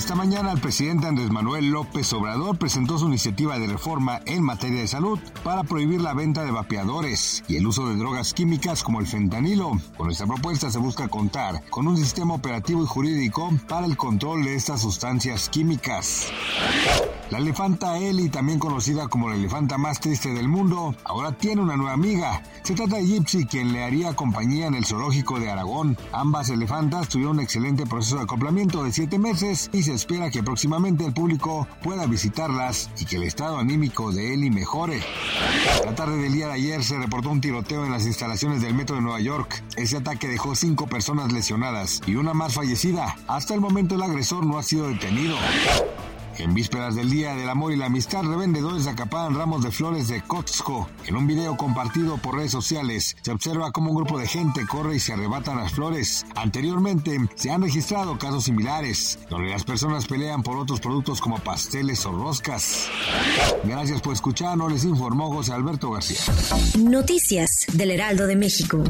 Esta mañana el presidente Andrés Manuel López Obrador presentó su iniciativa de reforma en materia de salud para prohibir la venta de vapeadores y el uso de drogas químicas como el fentanilo. Con esta propuesta se busca contar con un sistema operativo y jurídico para el control de estas sustancias químicas. La elefanta Eli, también conocida como la elefanta más triste del mundo, ahora tiene una nueva amiga. Se trata de Gypsy, quien le haría compañía en el zoológico de Aragón. Ambas elefantas tuvieron un excelente proceso de acoplamiento de siete meses y espera que próximamente el público pueda visitarlas y que el estado anímico de Eli mejore. La tarde del día de ayer se reportó un tiroteo en las instalaciones del metro de Nueva York. Ese ataque dejó cinco personas lesionadas y una más fallecida. Hasta el momento el agresor no ha sido detenido. En vísperas del Día del Amor y la Amistad, revendedores acaparan ramos de flores de Costco. En un video compartido por redes sociales, se observa cómo un grupo de gente corre y se arrebatan las flores. Anteriormente, se han registrado casos similares, donde las personas pelean por otros productos como pasteles o roscas. Gracias por escucharnos, les informó José Alberto García. Noticias del Heraldo de México.